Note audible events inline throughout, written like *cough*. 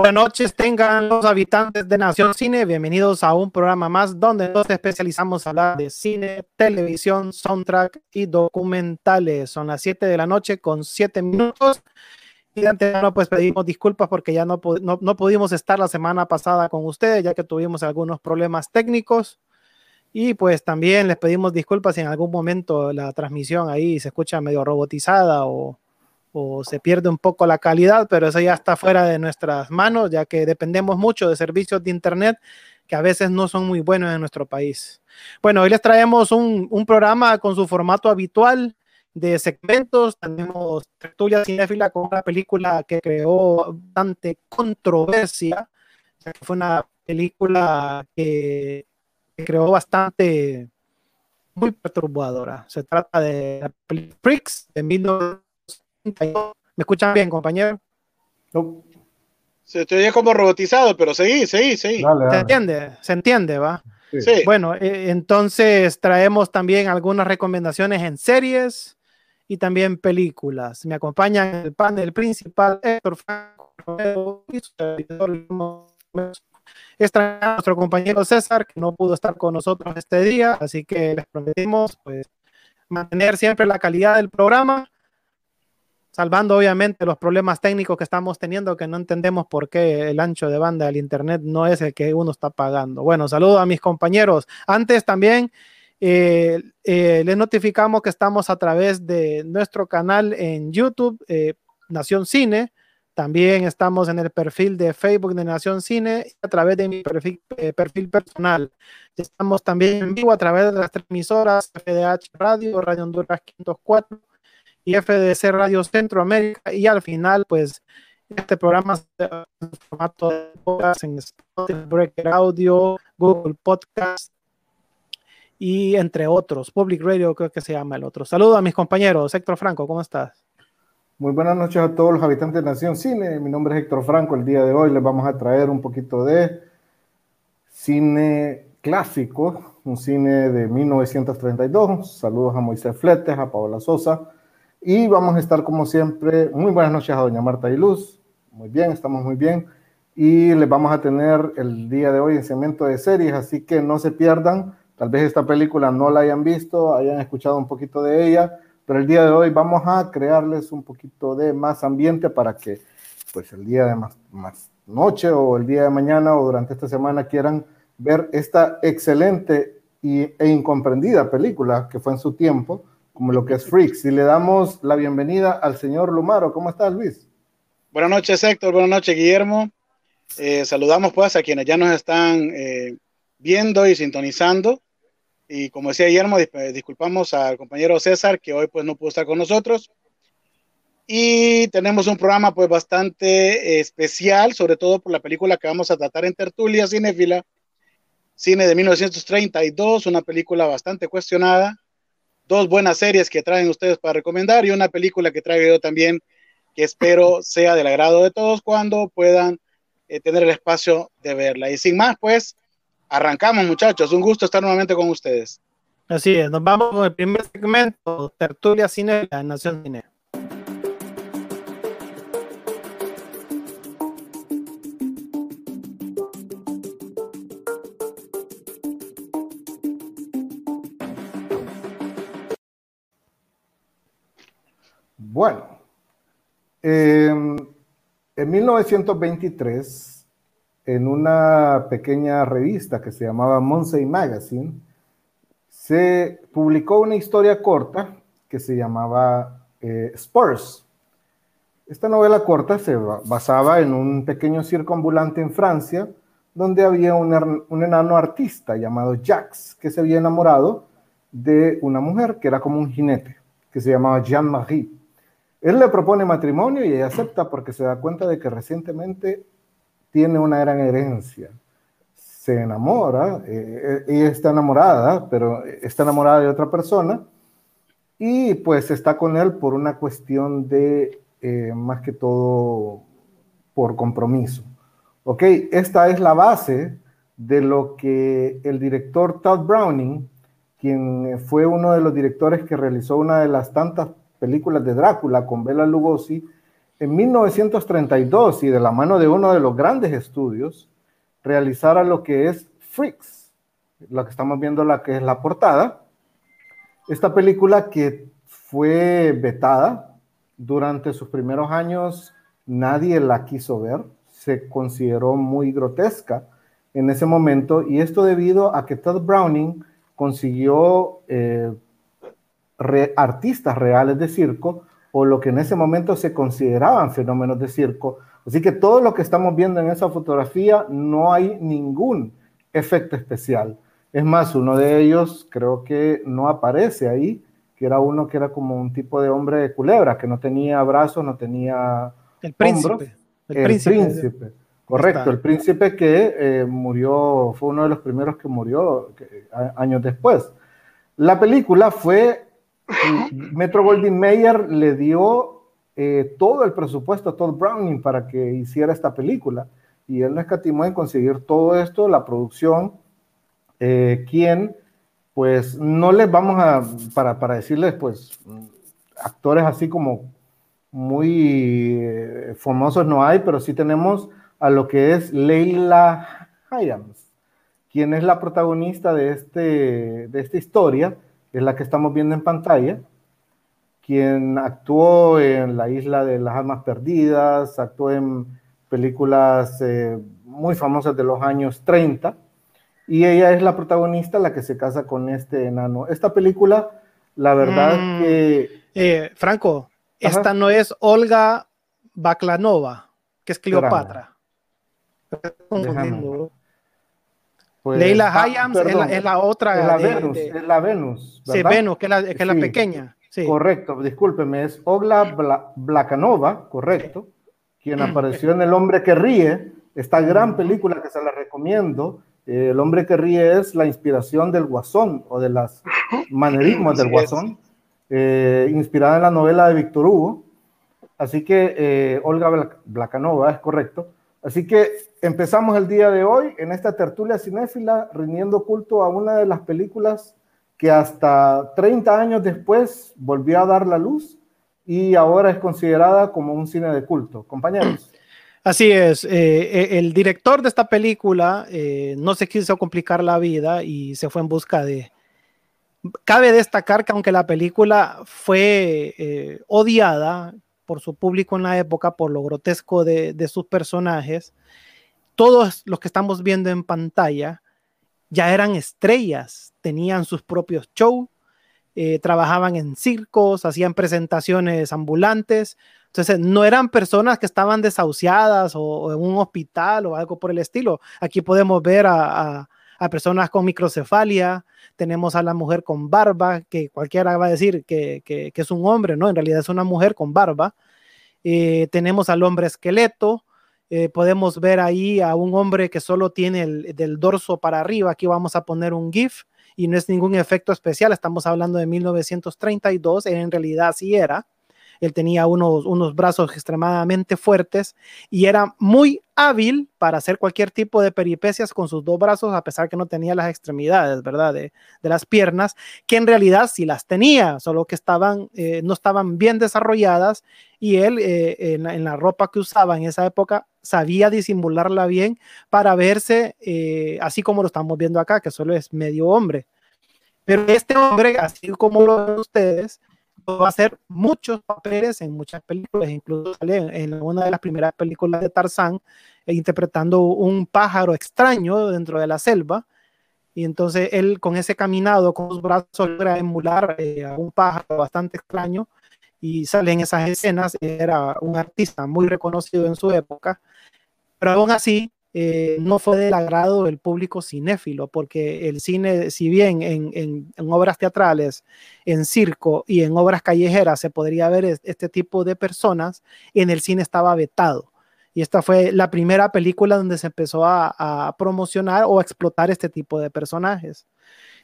Buenas noches, tengan los habitantes de Nación Cine. Bienvenidos a un programa más donde nos especializamos en hablar de cine, televisión, soundtrack y documentales. Son las 7 de la noche con 7 minutos. Y antemano, pues pedimos disculpas porque ya no, no, no pudimos estar la semana pasada con ustedes, ya que tuvimos algunos problemas técnicos. Y pues también les pedimos disculpas si en algún momento la transmisión ahí se escucha medio robotizada o, o se pierde un poco la calidad, pero eso ya está fuera de nuestras manos, ya que dependemos mucho de servicios de Internet que a veces no son muy buenos en nuestro país. Bueno, hoy les traemos un, un programa con su formato habitual de segmentos. Tenemos Tertulia Cinéfila con una película que creó bastante controversia, fue una película que, creó bastante muy perturbadora. Se trata de Freaks de 19 ¿Me escuchan bien, compañero? No. Se te oye como robotizado, pero seguí, seguí, seguí. ¿Se entiende? ¿Se entiende, va? Sí. Bueno, eh, entonces traemos también algunas recomendaciones en series y también películas. Me acompañan el panel principal Héctor Franco y a nuestro compañero César, que no pudo estar con nosotros este día, así que les prometimos pues mantener siempre la calidad del programa salvando obviamente los problemas técnicos que estamos teniendo, que no entendemos por qué el ancho de banda del Internet no es el que uno está pagando. Bueno, saludo a mis compañeros. Antes también eh, eh, les notificamos que estamos a través de nuestro canal en YouTube, eh, Nación Cine. También estamos en el perfil de Facebook de Nación Cine y a través de mi perfil, perfil personal. Estamos también en vivo a través de las transmisoras FDH Radio, Radio Honduras 504 y FDC Radio Centroamérica y al final pues este programa en formato de podcast en Spotify, Breaker Audio, Google Podcast y entre otros, Public Radio creo que se llama el otro. Saludo a mis compañeros, Héctor Franco, ¿cómo estás? Muy buenas noches a todos los habitantes de Nación Cine, mi nombre es Héctor Franco, el día de hoy les vamos a traer un poquito de cine clásico, un cine de 1932, saludos a Moisés Fletes, a Paola Sosa, y vamos a estar como siempre, muy buenas noches a doña Marta y Luz, muy bien, estamos muy bien. Y les vamos a tener el día de hoy en segmento de series, así que no se pierdan. Tal vez esta película no la hayan visto, hayan escuchado un poquito de ella, pero el día de hoy vamos a crearles un poquito de más ambiente para que pues el día de más, más noche o el día de mañana o durante esta semana quieran ver esta excelente y, e incomprendida película que fue en su tiempo, como lo que es Freaks. Y le damos la bienvenida al señor Lumaro. ¿Cómo estás, Luis? Buenas noches, Héctor. Buenas noches, Guillermo. Eh, saludamos pues a quienes ya nos están eh, viendo y sintonizando. Y como decía Guillermo, disculpamos al compañero César que hoy pues no pudo estar con nosotros. Y tenemos un programa pues bastante eh, especial, sobre todo por la película que vamos a tratar en Tertulia Cinéfila, cine de 1932, una película bastante cuestionada, dos buenas series que traen ustedes para recomendar y una película que traigo yo también que espero *laughs* sea del agrado de todos cuando puedan eh, tener el espacio de verla. Y sin más, pues, arrancamos muchachos. Un gusto estar nuevamente con ustedes. Así es, nos vamos con el primer segmento, Tertulia Cine, la Nación Cine. Bueno, em, en 1923, en una pequeña revista que se llamaba Monsey Magazine, se publicó una historia corta que se llamaba eh, Spurs. Esta novela corta se basaba en un pequeño circo ambulante en Francia, donde había un, un enano artista llamado Jacques, que se había enamorado de una mujer que era como un jinete, que se llamaba Jean-Marie. Él le propone matrimonio y ella acepta porque se da cuenta de que recientemente tiene una gran herencia. Se enamora, eh, ella está enamorada, pero está enamorada de otra persona y pues está con él por una cuestión de, eh, más que todo, por compromiso. Ok, esta es la base de lo que el director Todd Browning, quien fue uno de los directores que realizó una de las tantas películas de Drácula con Bela Lugosi, en 1932 y de la mano de uno de los grandes estudios, realizara lo que es Freaks, lo que estamos viendo, la que es la portada. Esta película que fue vetada durante sus primeros años, nadie la quiso ver, se consideró muy grotesca en ese momento, y esto debido a que Todd Browning consiguió eh, artistas reales de circo o lo que en ese momento se consideraban fenómenos de circo. Así que todo lo que estamos viendo en esa fotografía no hay ningún efecto especial. Es más, uno de ellos creo que no aparece ahí, que era uno que era como un tipo de hombre de culebra, que no tenía brazos, no tenía el príncipe. El, príncipe. Correcto, el príncipe que eh, murió, fue uno de los primeros que murió años después. La película fue Metro Goldwyn Mayer le dio eh, todo el presupuesto a Todd Browning para que hiciera esta película. Y él no escatimó en conseguir todo esto, la producción, eh, quien, pues, no les vamos a, para, para decirles, pues, actores así como muy eh, famosos no hay, pero sí tenemos a lo que es Leila Hyams, quien es la protagonista de, este, de esta historia es la que estamos viendo en pantalla, quien actuó en La Isla de las Almas Perdidas, actuó en películas eh, muy famosas de los años 30, y ella es la protagonista, la que se casa con este enano. Esta película, la verdad mm. que... Eh, Franco, esta no es Olga Baklanova, que es Cleopatra. Pues, Leila ah, Hayams es, la, otra. Es la Venus, es la Venus. Sí, Venus, que es la, que la pequeña. Sí. Correcto, discúlpeme, es Ogla Blakanova, correcto, quien apareció en El hombre que ríe, esta gran película que se la recomiendo. el hombre que ríe es la inspiración del guasón o de las *gasps* manerismos del guasón, eh, inspirada en la novela de Víctor Hugo. Así que eh, Olga Blakanova es correcto. Así que empezamos el día de hoy en esta tertulia cinéfila rindiendo culto a una de las películas que hasta 30 años después volvió a dar la luz y ahora es considerada como un cine de culto. Compañeros. *clears throat* Así es, eh, eh, el director de esta película eh, no se quiso complicar la vida y se fue en busca de... Cabe destacar que aunque la película fue odiada, por su público en la época, por lo grotesco de, sus personajes, todos los que estamos viendo en pantalla ya eran estrellas, tenían sus propios shows, eh, trabajaban en circos, hacían presentaciones ambulantes. Entonces, no eran personas que estaban desahuciadas o, en un hospital o algo por el estilo. Aquí podemos ver a, personas con microcefalia, tenemos a la mujer con barba, que cualquiera va a decir que, es un hombre, ¿no? En realidad es una mujer con barba. Eh, tenemos al hombre esqueleto, eh, podemos ver ahí a un hombre que solo tiene el del dorso para arriba, aquí vamos a poner un GIF y no es ningún efecto especial, estamos hablando de 1932, en realidad sí era. Él tenía unos, unos brazos extremadamente fuertes y era muy hábil para hacer cualquier tipo de peripecias con sus dos brazos, a pesar que no tenía las extremidades, ¿verdad? De, las piernas, que en realidad sí las tenía, solo que estaban, eh, no estaban bien desarrolladas y él eh, en, la ropa que usaba en esa época sabía disimularla bien para verse eh, así como lo estamos viendo acá, que solo es medio hombre. Pero este hombre, así como lo ven ustedes, va a hacer muchos papeles en muchas películas, incluso sale en, una de las primeras películas de Tarzán, eh, interpretando un pájaro extraño dentro de la selva. Y entonces él con ese caminado, con sus brazos, logra emular eh, a un pájaro bastante extraño y sale en esas escenas. Era un artista muy reconocido en su época, pero aún así eh, no fue del agrado del público cinéfilo, porque el cine, si bien en, obras teatrales, en circo y en obras callejeras se podría ver este tipo de personas, en el cine estaba vetado. Y esta fue la primera película donde se empezó a, promocionar o a explotar este tipo de personajes.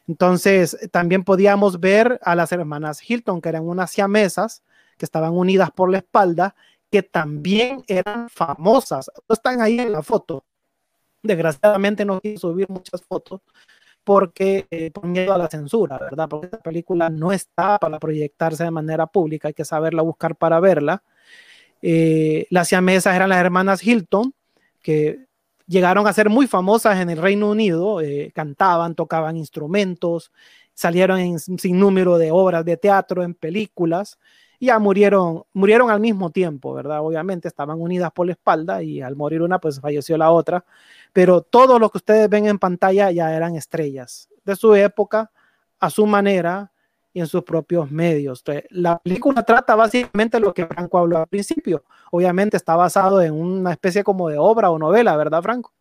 Entonces, también podíamos ver a las hermanas Hilton, que eran unas siamesas que estaban unidas por la espalda, que también eran famosas. Están ahí en la foto, Desgraciadamente no quiso subir muchas fotos porque eh, por miedo a la censura, ¿verdad? Porque esta película no está para proyectarse de manera pública, hay que saberla buscar para verla. Eh, las siamesas eran las hermanas Hilton, que llegaron a ser muy famosas en el Reino Unido, eh, cantaban, tocaban instrumentos, salieron en sin número de obras de teatro, en películas, ya murieron, murieron al mismo tiempo, ¿verdad? Obviamente estaban unidas por la espalda y al morir una, pues falleció la otra, pero todo lo que ustedes ven en pantalla ya eran estrellas de su época, a su manera y en sus propios medios. la película trata básicamente lo que Franco habló al principio. Obviamente está basado en una especie como de obra o novela, ¿verdad, Franco?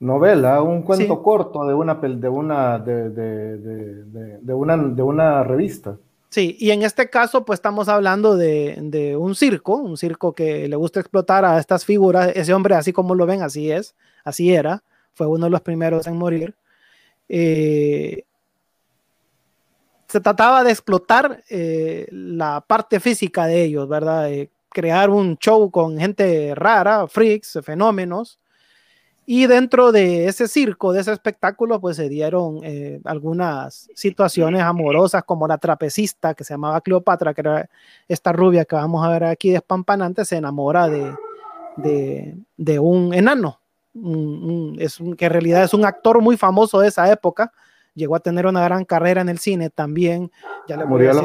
Novela, un cuento corto de una, de, una, de, de, una, de una revista. Sí, y en este caso, pues estamos hablando de, un circo, un circo que le gusta explotar a estas figuras. Ese hombre, así como lo ven, así es, así era, fue uno de los primeros en morir. Eh, se trataba de explotar eh, la parte física de ellos, ¿verdad? crear un show con gente rara, freaks, fenómenos. Y dentro de ese circo, de ese espectáculo, pues se dieron eh, algunas situaciones amorosas, como la trapecista que se llamaba Cleopatra, que era esta rubia que vamos a ver aquí despampanante, se enamora de, de, un enano, es que en realidad es un actor muy famoso de esa época, llegó a tener una gran carrera en el cine también. Ya le murió, a los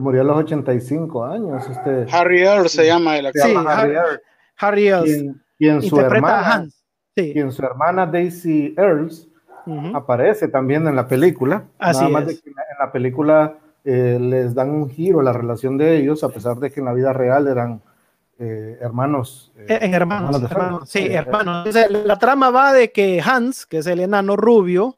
murió, a los 85 años. Este, Harry Earl se llama el actor. Sí, Harry, Harry Earl. Quien, su hermana, quien su hermana Daisy Earls aparece también en la película. Así Nada más De que en la película eh, les dan un giro a la relación de ellos, a pesar de que en la vida real eran eh, hermanos. Eh, en hermanos, hermanos, sí, hermanos. la trama va de que Hans, que es el enano rubio,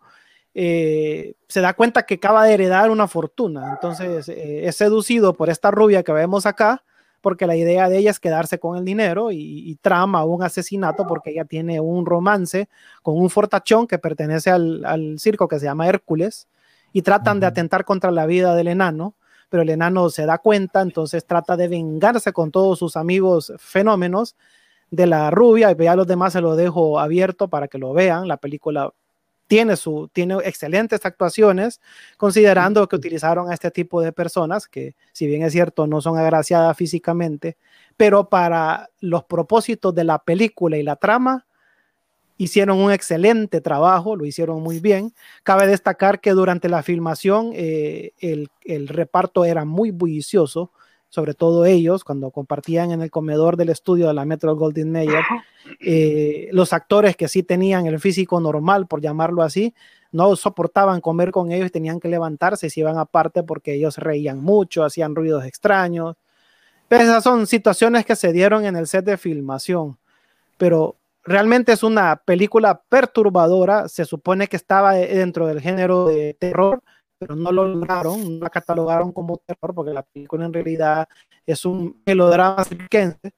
eh, se da cuenta que acaba de heredar una fortuna. Entonces eh, es seducido por esta rubia que vemos acá, porque la idea de ella es quedarse con el dinero y, trama un asesinato porque ella tiene un romance con un fortachón que pertenece al, circo que se llama Hércules y tratan de atentar contra la vida del enano, pero el enano se da cuenta, entonces trata de vengarse con todos sus amigos fenómenos de la rubia y ya los demás se lo dejo abierto para que lo vean. La película tiene, su, tiene excelentes actuaciones, considerando que utilizaron a este tipo de personas, que si bien es cierto, no son agraciadas físicamente, pero para los propósitos de la película y la trama, hicieron un excelente trabajo, lo hicieron muy bien. Cabe destacar que durante la filmación eh, el, el, reparto era muy bullicioso, sobre todo ellos, cuando compartían en el comedor del estudio de la Metro Golden Mayer, eh, los actores que sí tenían el físico normal, por llamarlo así, no soportaban comer con ellos y tenían que levantarse y se iban aparte porque ellos reían mucho, hacían ruidos extraños. Pero esas son situaciones que se dieron en el set de filmación. Pero realmente es una película perturbadora, se supone que estaba dentro del género de terror, pero no lo lograron, no la catalogaron como terror, porque la película en realidad es un melodrama circense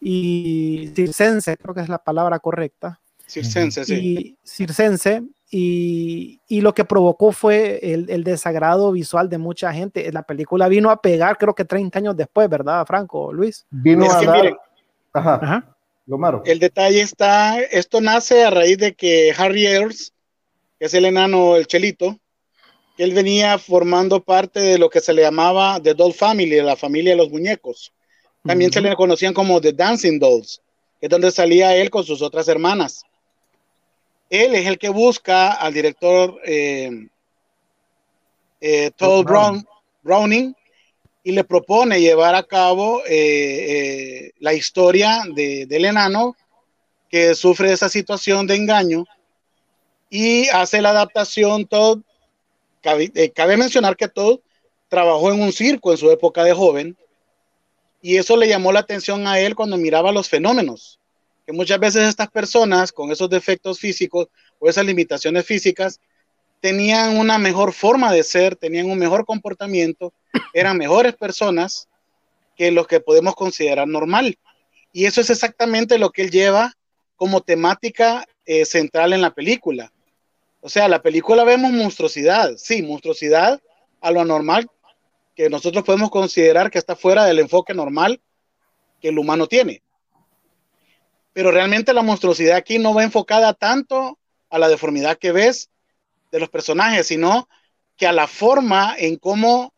y circense, creo que es la palabra correcta. Circense, sí. Y, circense, y, y, lo que provocó fue el, el, desagrado visual de mucha gente. La película vino a pegar, creo que 30 años después, ¿verdad, Franco, Luis? Vino a dar... Ajá. Ajá. Lo malo. El detalle está, esto nace a raíz de que Harry Ayers, que es el enano, el chelito, él venía formando parte de lo que se le llamaba The Doll Family, la familia de los muñecos. También se le conocían como The Dancing Dolls, que es donde salía él con sus otras hermanas. Él es el que busca al director eh, eh, Todd Brown, Browning y le propone llevar a cabo eh, la historia de, del enano que sufre esa situación de engaño y hace la adaptación Todd eh, cabe, mencionar que Todd trabajó en un circo en su época de joven y eso le llamó la atención a él cuando miraba los fenómenos, que muchas veces estas personas con esos defectos físicos o esas limitaciones físicas tenían una mejor forma de ser, tenían un mejor comportamiento, *coughs* eran mejores personas que los que podemos considerar normal. Y eso es exactamente lo que él lleva como temática eh, central en la película. O sea, la película vemos monstruosidad, sí, monstruosidad a lo anormal que nosotros podemos considerar que está fuera del enfoque normal que el humano tiene. Pero realmente la monstruosidad aquí no va enfocada tanto a la deformidad que ves de los personajes, sino que a la forma en cómo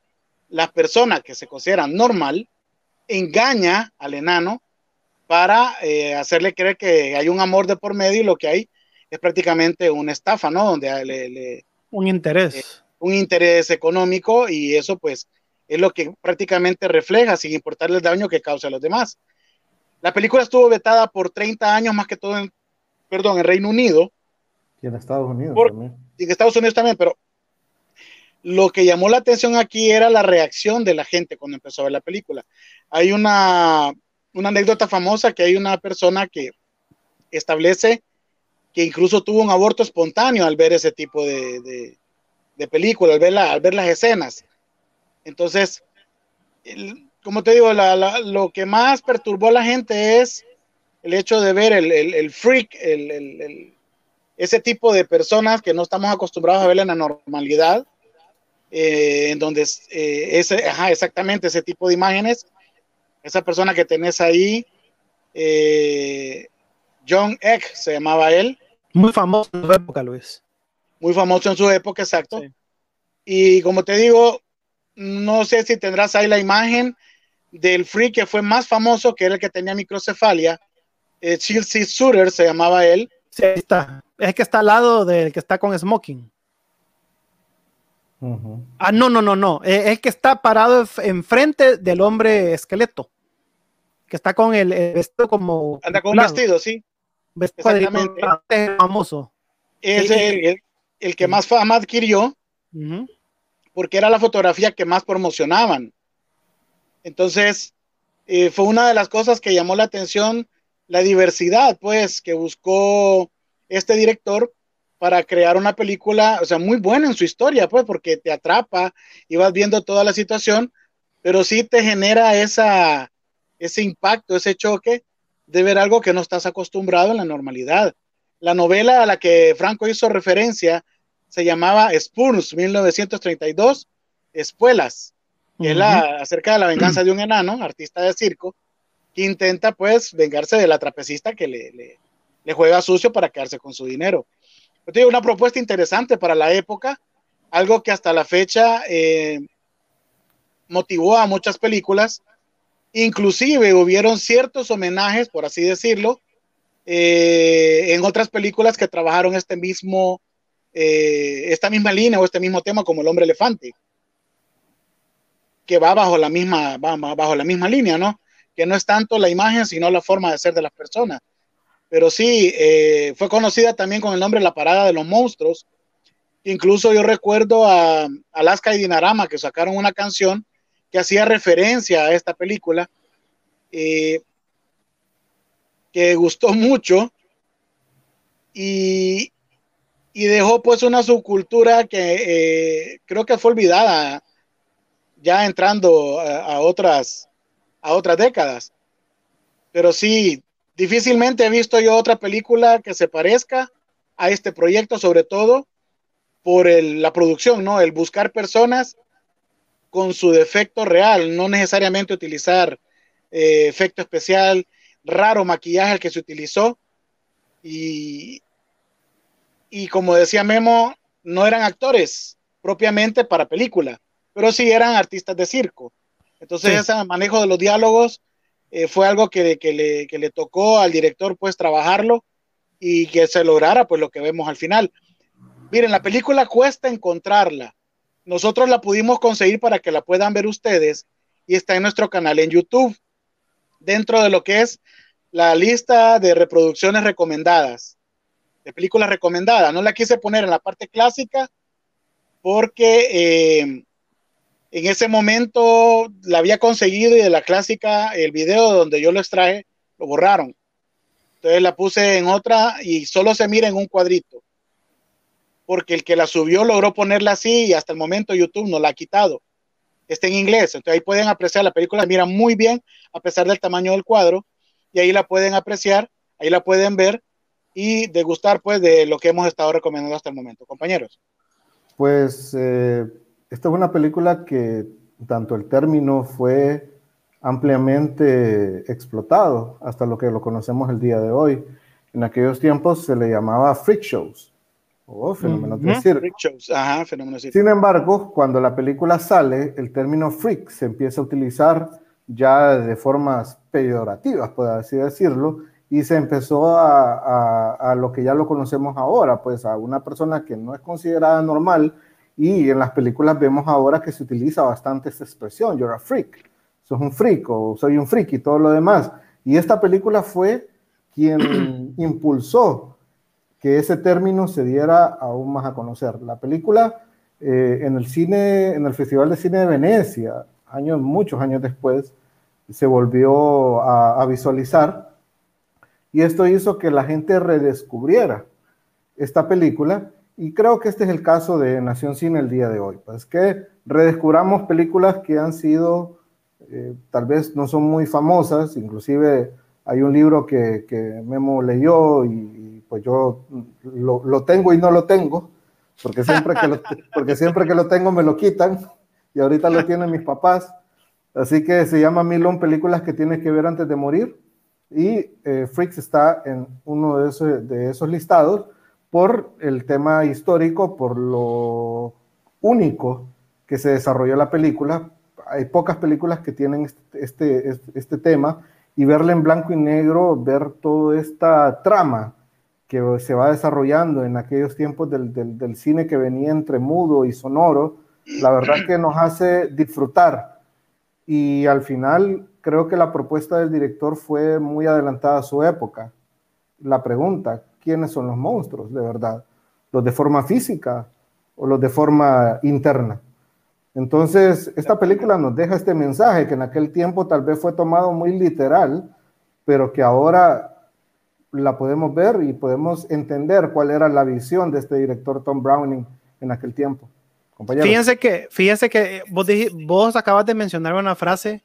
las personas que se consideran normal engaña al enano para eh, hacerle creer que hay un amor de por medio y lo que hay es prácticamente una estafa, ¿no? Donde le, un interés. Eh, un interés económico y eso pues es lo que prácticamente refleja sin importarle el daño que causa a los demás. La película estuvo vetada por 30 años más que todo en, perdón, en Reino Unido. Y en Estados Unidos también. Y en Estados Unidos también, pero lo que llamó la atención aquí era la reacción de la gente cuando empezó a ver la película. Hay una, una anécdota famosa que hay una persona que establece que incluso tuvo un aborto espontáneo al ver ese tipo de, de, película, al ver, al ver las escenas. Entonces, como te digo, lo que más perturbó a la gente es el hecho de ver el, el, freak, el, ese tipo de personas que no estamos acostumbrados a ver en la normalidad, eh, en donde eh, ese, ajá, exactamente ese tipo de imágenes, esa persona que tenés ahí, eh, John Eck se llamaba él. Muy famoso en su época, Luis. Muy famoso en su época, exacto. Y como te digo, no sé si tendrás ahí la imagen del freak que fue más famoso, que era el que tenía microcefalia. Eh, Chelsea Sutter se llamaba él. Sí, está. Es que está al lado del que está con smoking. Ah, no, no, no, no. Es el que está parado enfrente del hombre esqueleto. Que está con el, vestido como. Anda con un vestido, sí. Exactamente. famoso. Es el, que más fama adquirió porque era la fotografía que más promocionaban. Entonces, eh, fue una de las cosas que llamó la atención la diversidad, pues, que buscó este director para crear una película, o sea, muy buena en su historia, pues, porque te atrapa y vas viendo toda la situación, pero sí te genera esa, ese impacto, ese choque de ver algo que no estás acostumbrado en la normalidad. La novela a la que Franco hizo referencia se llamaba Spurs 1932, Espuelas, que es la, acerca de la venganza de un enano, artista de circo, que intenta pues vengarse de la trapecista que le, le, juega sucio para quedarse con su dinero. Yo una propuesta interesante para la época, algo que hasta la fecha eh, motivó a muchas películas, inclusive hubieron ciertos homenajes, por así decirlo, eh, en otras películas que trabajaron este mismo eh, esta misma línea o este mismo tema como el hombre elefante, que va bajo la misma, va bajo la misma línea, ¿no? Que no es tanto la imagen, sino la forma de ser de las personas. Pero sí, eh, fue conocida también con el nombre La Parada de los Monstruos. Incluso yo recuerdo a Alaska y Dinarama que sacaron una canción que hacía referencia a esta película, eh, que gustó mucho. Y, y dejó pues una subcultura que eh, creo que fue olvidada ya entrando a, otras a otras décadas. Pero sí, difícilmente he visto yo otra película que se parezca a este proyecto, sobre todo por la producción, ¿no? El buscar personas con su defecto real, no necesariamente utilizar eh, efecto especial, raro maquillaje que se utilizó. Y, y como decía Memo, no eran actores propiamente para película, pero sí eran artistas de circo. Entonces ese manejo de los diálogos eh, fue algo que, le, le, tocó al director pues trabajarlo y que se lograra pues lo que vemos al final. Miren, la película cuesta encontrarla. Nosotros la pudimos conseguir para que la puedan ver ustedes y está en nuestro canal en YouTube, dentro de lo que es la lista de reproducciones recomendadas de películas recomendadas. No la quise poner en la parte clásica porque eh, en ese momento la había conseguido y de la clásica, el video donde yo lo extraje, lo borraron. Entonces la puse en otra y solo se mira en un cuadrito. Porque el que la subió logró ponerla así y hasta el momento YouTube no la ha quitado. Está en inglés, entonces ahí pueden apreciar la película, mira muy bien a pesar del tamaño del cuadro y ahí la pueden apreciar, ahí la pueden ver y degustar pues de lo que hemos estado recomendando hasta el momento, compañeros. Pues eh, esta es una película que tanto el término fue ampliamente explotado hasta lo que lo conocemos el día de hoy. En aquellos tiempos se le llamaba freak shows o fenómenos de circo. Ajá, fenómenos Sin embargo, cuando la película sale, el término freak se empieza a utilizar ya de formas peyorativas, por así decirlo, y se empezó a, a, lo que ya lo conocemos ahora, pues a una persona que no es considerada normal, y en las películas vemos ahora que se utiliza bastante esta expresión, you're a freak, sos un freak o soy un freak y todo lo demás. Y esta película fue quien *clears throat* impulsó que ese término se diera aún más a conocer. La película eh, en el cine, en el Festival de Cine de Venecia, años, muchos años después, se volvió a, visualizar y esto hizo que la gente redescubriera esta película y creo que este es el caso de Nación Cine el día de hoy, pues que redescubramos películas que han sido, eh, tal vez no son muy famosas, inclusive hay un libro que, que Memo leyó y, pues yo lo, lo, tengo y no lo tengo, porque siempre, que lo, *laughs* porque siempre que lo tengo me lo quitan y ahorita lo tienen mis papás. Así que se llama Milón Películas que tienes que ver antes de morir. Y eh, Freaks está en uno de esos, de esos listados por el tema histórico, por lo único que se desarrolló la película. Hay pocas películas que tienen este, este, este, este tema y verla en blanco y negro, ver toda esta trama que se va desarrollando en aquellos tiempos del, cine que venía entre mudo y sonoro, la verdad que nos hace disfrutar. Y al final creo que la propuesta del director fue muy adelantada a su época. La pregunta, ¿quiénes son los monstruos de verdad? ¿Los de forma física o los de forma interna? Entonces, esta película nos deja este mensaje que en aquel tiempo tal vez fue tomado muy literal, pero que ahora la podemos ver y podemos entender cuál era la visión de este director Tom Browning en aquel tiempo. Fíjense que, fíjense que vos, vos acabas de mencionar una frase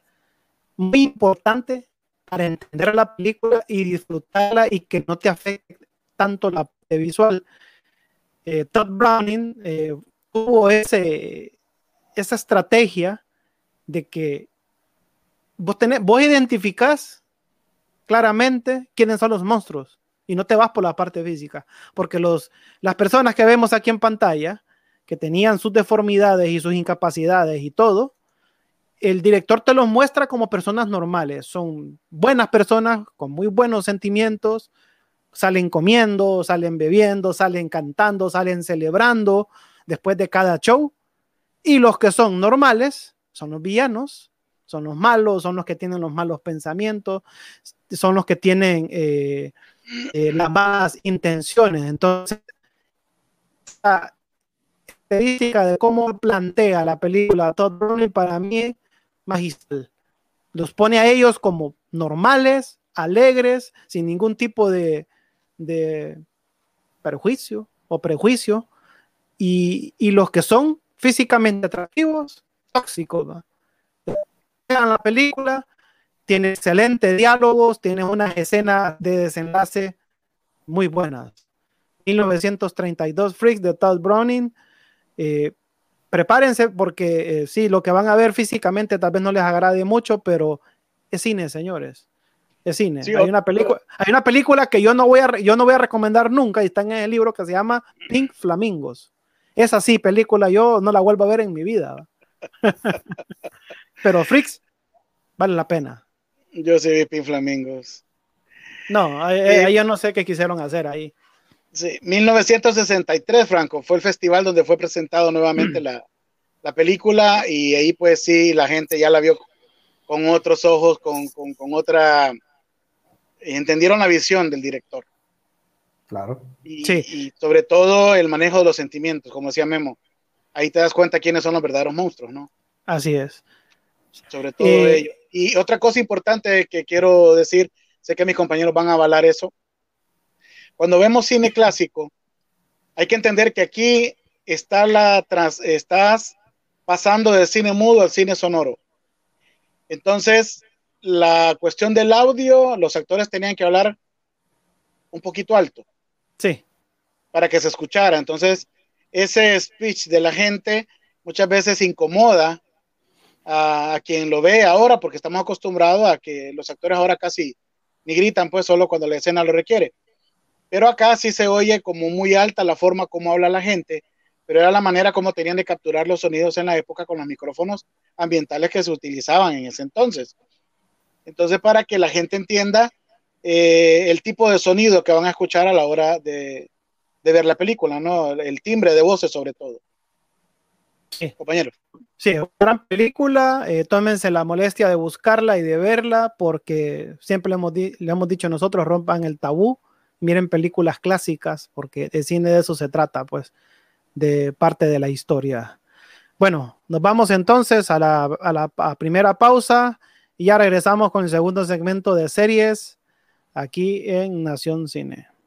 muy importante para entender la película y disfrutarla y que no te afecte tanto la parte visual. Eh, Todd Browning eh, tuvo ese, esa estrategia de que vos, tenés, vos identificás claramente quiénes son los monstruos y no te vas por la parte física, porque los, las personas que vemos aquí en pantalla que tenían sus deformidades y sus incapacidades y todo, el director te los muestra como personas normales. Son buenas personas con muy buenos sentimientos, salen comiendo, salen bebiendo, salen cantando, salen celebrando después de cada show. Y los que son normales son los villanos, son los malos, son los que tienen los malos pensamientos, son los que tienen eh, eh, las malas intenciones. Entonces, característica de cómo plantea la película Todd Browning para mí es magistral. Los pone a ellos como normales, alegres, sin ningún tipo de, de perjuicio o prejuicio, y, y, los que son físicamente atractivos, tóxicos. Vean la película, tiene excelentes diálogos, tiene unas escenas de desenlace muy buenas. 1932 Freaks de Todd Browning eh, prepárense porque eh, sí, lo que van a ver físicamente tal vez no les agrade mucho, pero es cine, señores. Es cine. hay, una película, hay una película que yo no, voy a, yo no voy a recomendar nunca y está en el libro que se llama Pink Flamingos. Es así, película, yo no la vuelvo a ver en mi vida. *laughs* pero Freaks, vale la pena. Yo sí vi Pink Flamingos. No, eh, yo no sé qué quisieron hacer ahí. Sí, 1963, Franco, fue el festival donde fue presentado nuevamente *clears throat* la, la, película y ahí pues sí, la gente ya la vio con otros ojos, con, con, con otra... Entendieron la visión del director. Claro. Y, sí. y sobre todo el manejo de los sentimientos, como decía Memo. Ahí te das cuenta quiénes son los verdaderos monstruos, ¿no? Así es. Sobre todo eh, ello. Y otra cosa importante que quiero decir, sé que mis compañeros van a avalar eso, cuando vemos cine clásico, hay que entender que aquí está la trans, estás pasando del cine mudo al cine sonoro. Entonces, la cuestión del audio, los actores tenían que hablar un poquito alto. Sí. Para que se escuchara. Entonces, ese speech de la gente muchas veces incomoda a, quien lo ve ahora, porque estamos acostumbrados a que los actores ahora casi ni gritan, pues solo cuando la escena lo requiere. Pero acá sí se oye como muy alta la forma como habla la gente, pero era la manera como tenían de capturar los sonidos en la época con los micrófonos ambientales que se utilizaban en ese entonces. Entonces, para que la gente entienda eh, el tipo de sonido que van a escuchar a la hora de, ver la película, ¿no? El timbre de voces sobre todo. Sí. Compañero. Sí, una gran película. Eh, tómense la molestia de buscarla y de verla porque siempre le hemos, le hemos dicho nosotros, rompan el tabú. Miren películas clásicas porque el cine de eso se trata, pues, de parte de la historia. Bueno, nos vamos entonces a la, a la primera pausa y ya regresamos con el segundo segmento de series aquí en Nación Cine.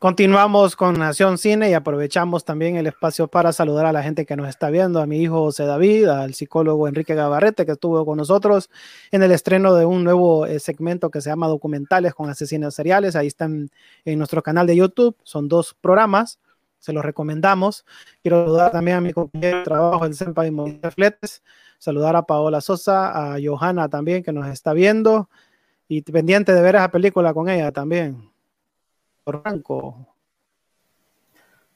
Continuamos con Nación Cine y aprovechamos también el espacio para saludar a la gente que nos está viendo, a mi hijo José David, al psicólogo Enrique Gabarrete que estuvo con nosotros en el estreno de un nuevo eh, segmento que se llama Documentales con asesinos seriales. Ahí están en nuestro canal de YouTube, son dos programas, se los recomendamos. Quiero saludar también a mi compañero de trabajo, el Senpa y Fletes, saludar a Paola Sosa, a Johanna también que nos está viendo y pendiente de ver esa película con ella también. Franco.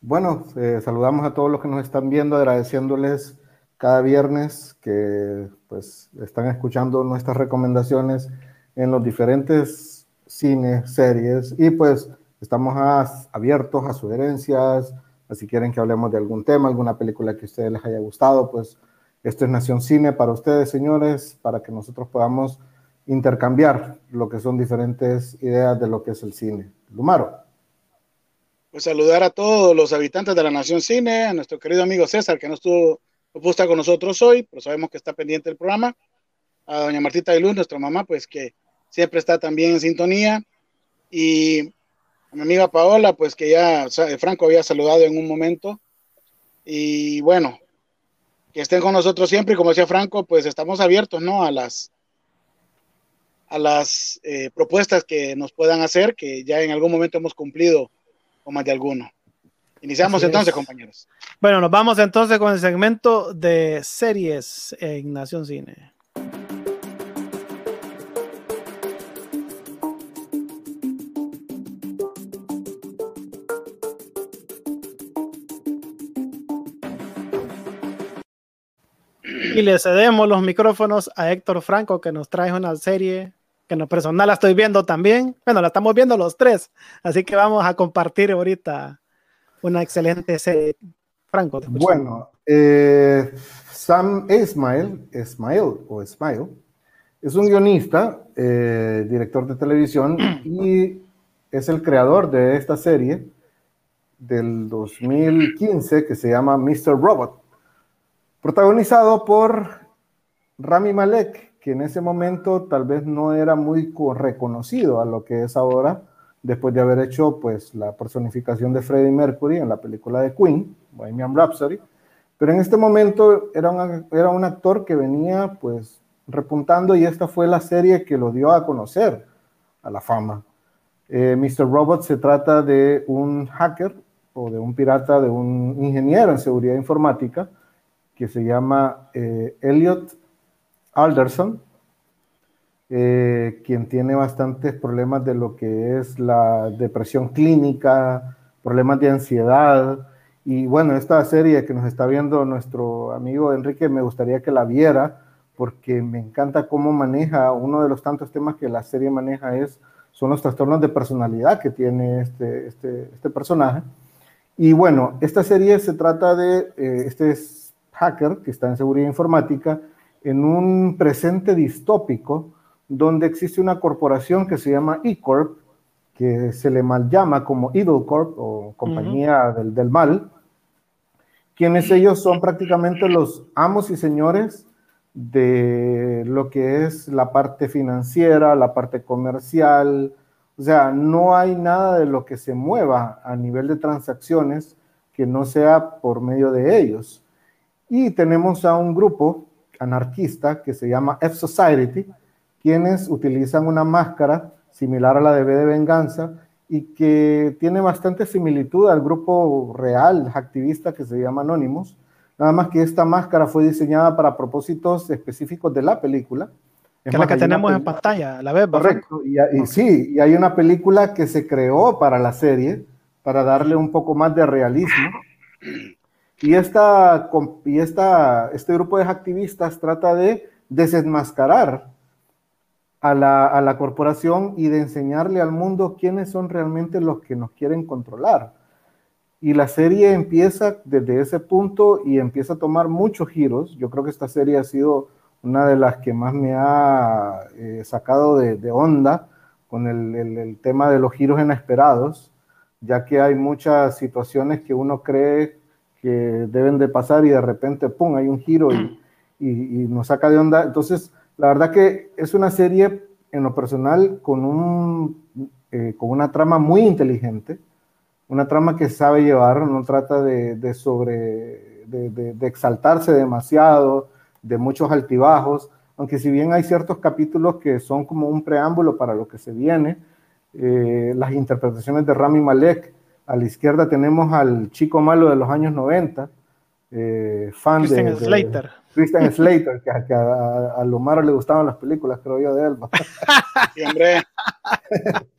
Bueno, eh, saludamos a todos los que nos están viendo, agradeciéndoles cada viernes que pues están escuchando nuestras recomendaciones en los diferentes cines, series y pues estamos abiertos a sugerencias, si quieren que hablemos de algún tema, alguna película que a ustedes les haya gustado, pues esto es Nación Cine para ustedes, señores, para que nosotros podamos intercambiar lo que son diferentes ideas de lo que es el cine. Lumaro. Pues saludar a todos los habitantes de la Nación Cine, a nuestro querido amigo César, que no estuvo, no estar con nosotros hoy, pero sabemos que está pendiente del programa. A doña Martita de Luz, nuestra mamá, pues que siempre está también en sintonía. Y a mi amiga Paola, pues que ya Franco había saludado en un momento. Y bueno, que estén con nosotros siempre y como decía Franco, pues estamos abiertos, ¿no? A las, a las eh, propuestas que nos puedan hacer, que ya en algún momento hemos cumplido o más de alguno. Iniciamos entonces, compañeros. Bueno, nos vamos entonces con el segmento de series en Nación Cine. Y le cedemos los micrófonos a Héctor Franco, que nos trae una serie que en lo personal la estoy viendo también. Bueno, la estamos viendo los tres, así que vamos a compartir ahorita una excelente serie. Franco, Bueno, eh, Sam Esmail, Esmail o Esmail, es un guionista, eh, director de televisión *clears throat* y es el creador de esta serie del 2015 que se llama Mr. Robot, protagonizado por Rami Malek, que en ese momento tal vez no era muy reconocido a lo que es ahora, después de haber hecho pues la personificación de Freddie Mercury en la película de Queen, Bohemian Rhapsody, pero en este momento era un, era un actor que venía pues repuntando y esta fue la serie que lo dio a conocer a la fama. Eh, Mr. Robot se trata de un hacker o de un pirata, de un ingeniero en seguridad informática que se llama eh, Elliot Alderson, eh, quien tiene bastantes problemas de lo que es la depresión clínica, problemas de ansiedad. Y bueno, esta serie que nos está viendo nuestro amigo Enrique, me gustaría que la viera porque me encanta cómo maneja, uno de los tantos temas que la serie maneja es, son los trastornos de personalidad que tiene este, este, este personaje. Y bueno, esta serie se trata de eh, este hacker que está en seguridad informática en un presente distópico donde existe una corporación que se llama E-Corp, que se le mal llama como Evil Corp o compañía del, del, mal, quienes ellos son prácticamente los amos y señores de lo que es la parte financiera, la parte comercial, o sea, no hay nada de lo que se mueva a nivel de transacciones que no sea por medio de ellos. Y tenemos a un grupo anarquista que se llama F-Society, quienes utilizan una máscara similar a la de B de Venganza y que tiene bastante similitud al grupo real activista que se llama Anonymous, Nada más que esta máscara fue diseñada para propósitos específicos de la película. que es la que tenemos en pantalla, la vez, Correcto. Y, sí, y hay una película que se creó para la serie, para darle un poco más de realismo. Y, esta, y esta, este grupo de activistas trata de desenmascarar a la, a la corporación y de enseñarle al mundo quiénes son realmente los que nos quieren controlar y la serie empieza desde ese punto y empieza a tomar muchos giros. Yo creo que esta serie ha sido una de las que más me ha eh, sacado de, onda con el, el, tema de los giros inesperados, ya que hay muchas situaciones que uno cree que deben de pasar y de repente, ¡pum!, hay un giro *clears throat* y, y, nos saca de onda. Entonces, la verdad que es una serie en lo personal con, un, eh, con una trama muy inteligente una trama que sabe llevar, no trata de, sobre, de, exaltarse demasiado, de muchos altibajos, aunque si bien hay ciertos capítulos que son como un preámbulo para lo que se viene, eh, las interpretaciones de Rami Malek, a la izquierda tenemos al chico malo de los años 90, eh, fan Christian de, Slater. Christian *laughs* Slater, que, a, a, Lomar le gustaban las películas, creo yo, de él. Siempre. *laughs*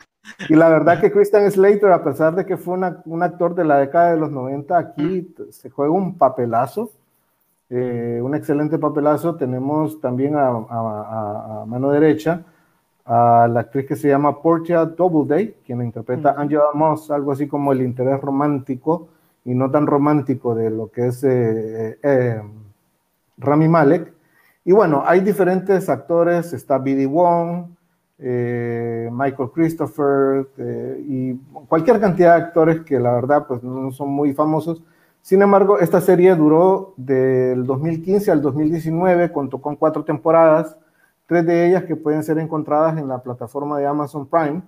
Y la verdad que Christian Slater, a pesar de que fue un actor de la década de los 90, aquí se juega un papelazo, eh, un excelente papelazo. Tenemos también a, mano derecha a la actriz que se llama Portia Doubleday, quien interpreta a Angela Moss, algo así como el interés romántico y no tan romántico de lo que es eh, eh, Rami Malek. Y bueno, hay diferentes actores, está B.D. Wong, eh, Michael Christopher eh, y cualquier cantidad de actores que la verdad pues no son muy famosos. Sin embargo, esta serie duró del 2015 al 2019, contó con cuatro temporadas, tres de ellas que pueden ser encontradas en la plataforma de Amazon Prime.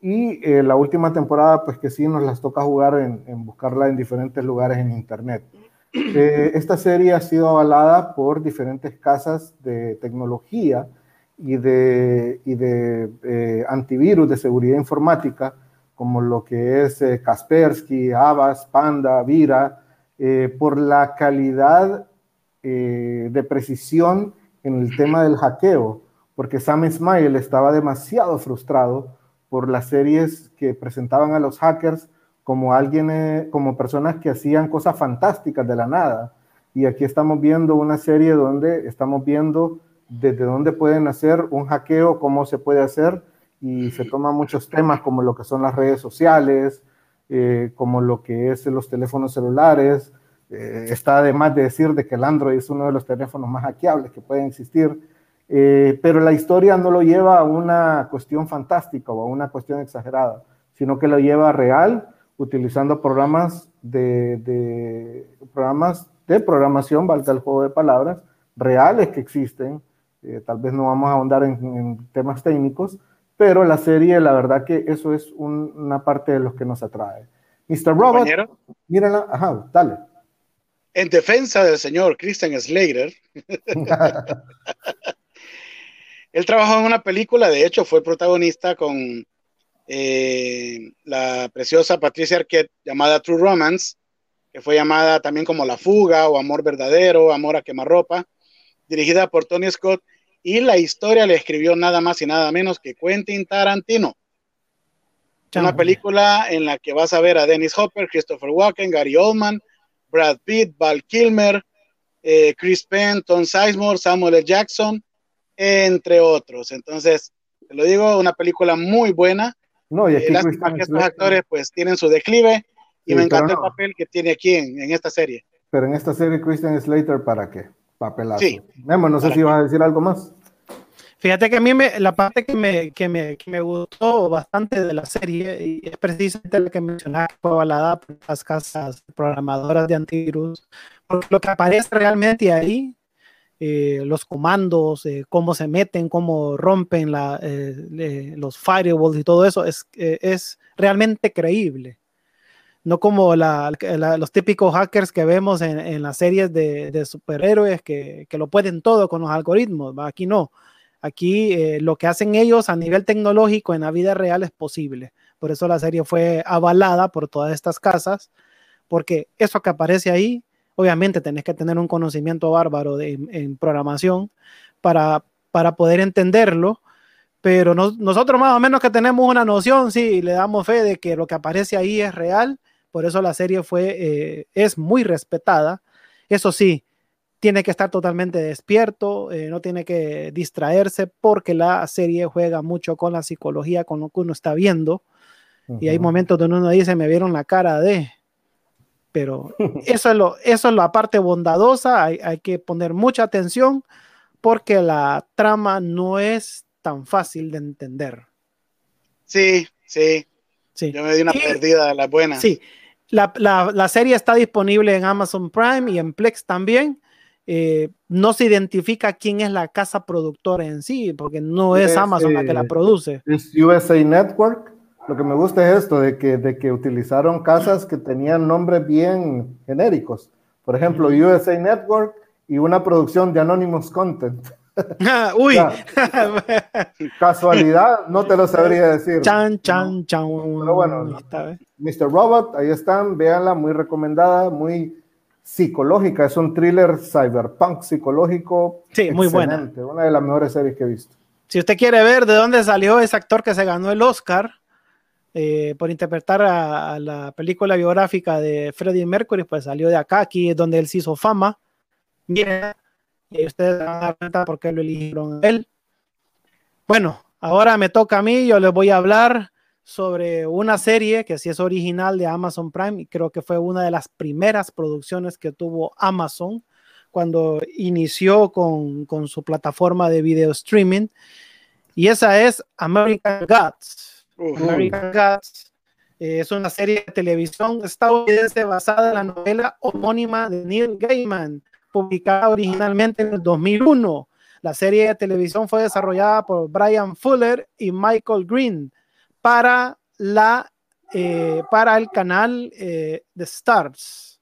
Y eh, la última temporada, pues que sí nos las toca jugar en, en buscarla en diferentes lugares en Internet. *clears throat* esta serie ha sido avalada por diferentes casas de tecnología, y de, y de eh, antivirus de seguridad informática, como lo que es eh, Kaspersky, Avast, Panda, Vira, eh, por la calidad de precisión en el tema del hackeo, porque Sam Smile estaba demasiado frustrado por las series que presentaban a los hackers como alguien, como personas que hacían cosas fantásticas de la nada. Y aquí estamos viendo una serie donde estamos viendo desde dónde pueden hacer un hackeo, cómo se puede hacer, y se toman muchos temas como lo que son las redes sociales, eh, como lo que es los teléfonos celulares, Eh, está además de decir de que el Android es uno de los teléfonos más hackeables que pueden existir, eh, pero la historia no lo lleva a una cuestión fantástica o a una cuestión exagerada, sino que lo lleva a real utilizando programas de, programas de programación, valga el juego de palabras, reales que existen. Eh, tal vez no vamos a ahondar en, temas técnicos, pero la serie, la verdad que eso es una parte de los que nos atrae. Mr. Robot, mírala, ajá, dale en defensa del señor Christian Slater. *laughs* Él trabajó en una película, de hecho fue protagonista con eh, la preciosa Patricia Arquette llamada True Romance, que fue llamada también como La Fuga o Amor Verdadero, Amor a Quemarropa, dirigida por Tony Scott, y la historia le escribió nada más y nada menos que Quentin Tarantino. Una película en la que vas a ver a Dennis Hopper, Christopher Walken, Gary Oldman, Brad Pitt, Val Kilmer, eh, Chris Penn, Tom Sizemore, Samuel L. Jackson, entre otros. Entonces, te lo digo, una película muy buena. No, y aquí eh, que estos actores pues tienen su declive y me encanta el papel que tiene aquí en, esta serie. Pero en esta serie Christian Slater, ¿para qué? Papelazo. Sí. Memo, no sé si vas a decir algo más. Fíjate que a mí me, la parte que me, que, me, que me gustó bastante de la serie y es precisamente la que mencionaba que fue avalada por las casas programadoras de antivirus. Porque lo que aparece realmente ahí, eh, los comandos, eh, cómo se meten, cómo rompen la, eh, los firewalls y todo eso, es, es realmente creíble. No como la, los típicos hackers que vemos en, en las series de, de superhéroes que, que, lo pueden todo con los algoritmos. Aquí no Aquí eh, lo que hacen ellos a nivel tecnológico en la vida real es posible. Por eso la serie fue avalada por todas estas casas, porque eso que aparece ahí, obviamente tenés que tener un conocimiento bárbaro de, en, programación para, para poder entenderlo, pero nosotros más o menos que tenemos una noción, sí, le damos fe de que lo que aparece ahí es real, por eso la serie fue, eh, es muy respetada. Eso sí, tiene que estar totalmente despierto, eh, no tiene que distraerse porque la serie juega mucho con la psicología, con lo que uno está viendo. Y hay momentos donde uno dice, me vieron la cara de... Pero *laughs* eso es, lo, eso es la parte bondadosa, hay, hay que poner mucha atención porque la trama no es tan fácil de entender. Sí, sí. sí. Yo me di una perdida de la buena. Sí, la, la, la, serie está disponible en Amazon Prime y en Plex también. Eh, no se identifica quién es la casa productora en sí, porque no es, Amazon la que la produce. Es USA Network. Lo que me gusta es esto, de que, de que utilizaron casas que tenían nombres bien genéricos. Por ejemplo, USA Network y una producción de Anonymous Content. *laughs* Uy, *laughs* casualidad, no te lo sabría decir. Chan, chan, chan. Pero bueno, Mr. Robot, ahí están, véanla, muy recomendada, muy psicológica, es un thriller cyberpunk psicológico. Sí, muy buena. Una de las mejores series que he visto. Si usted quiere ver de dónde salió ese actor que se ganó el Oscar eh, por interpretar a, la película biográfica de Freddie Mercury, pues salió de acá, aquí es donde él se hizo fama. Miren, y ustedes van a dar cuenta por qué lo eligieron él. Bueno, ahora me toca a mí, yo les voy a hablar sobre una serie que sí es original de Amazon Prime y creo que fue una de las primeras producciones que tuvo Amazon cuando inició con, su plataforma de video streaming y esa es American Gods. American Gods eh, es una serie de televisión estadounidense basada en la novela homónima de Neil Gaiman, publicada originalmente en el 2001. La serie de televisión fue desarrollada por Brian Fuller y Michael Green para, la, eh, para el canal eh, de Stars.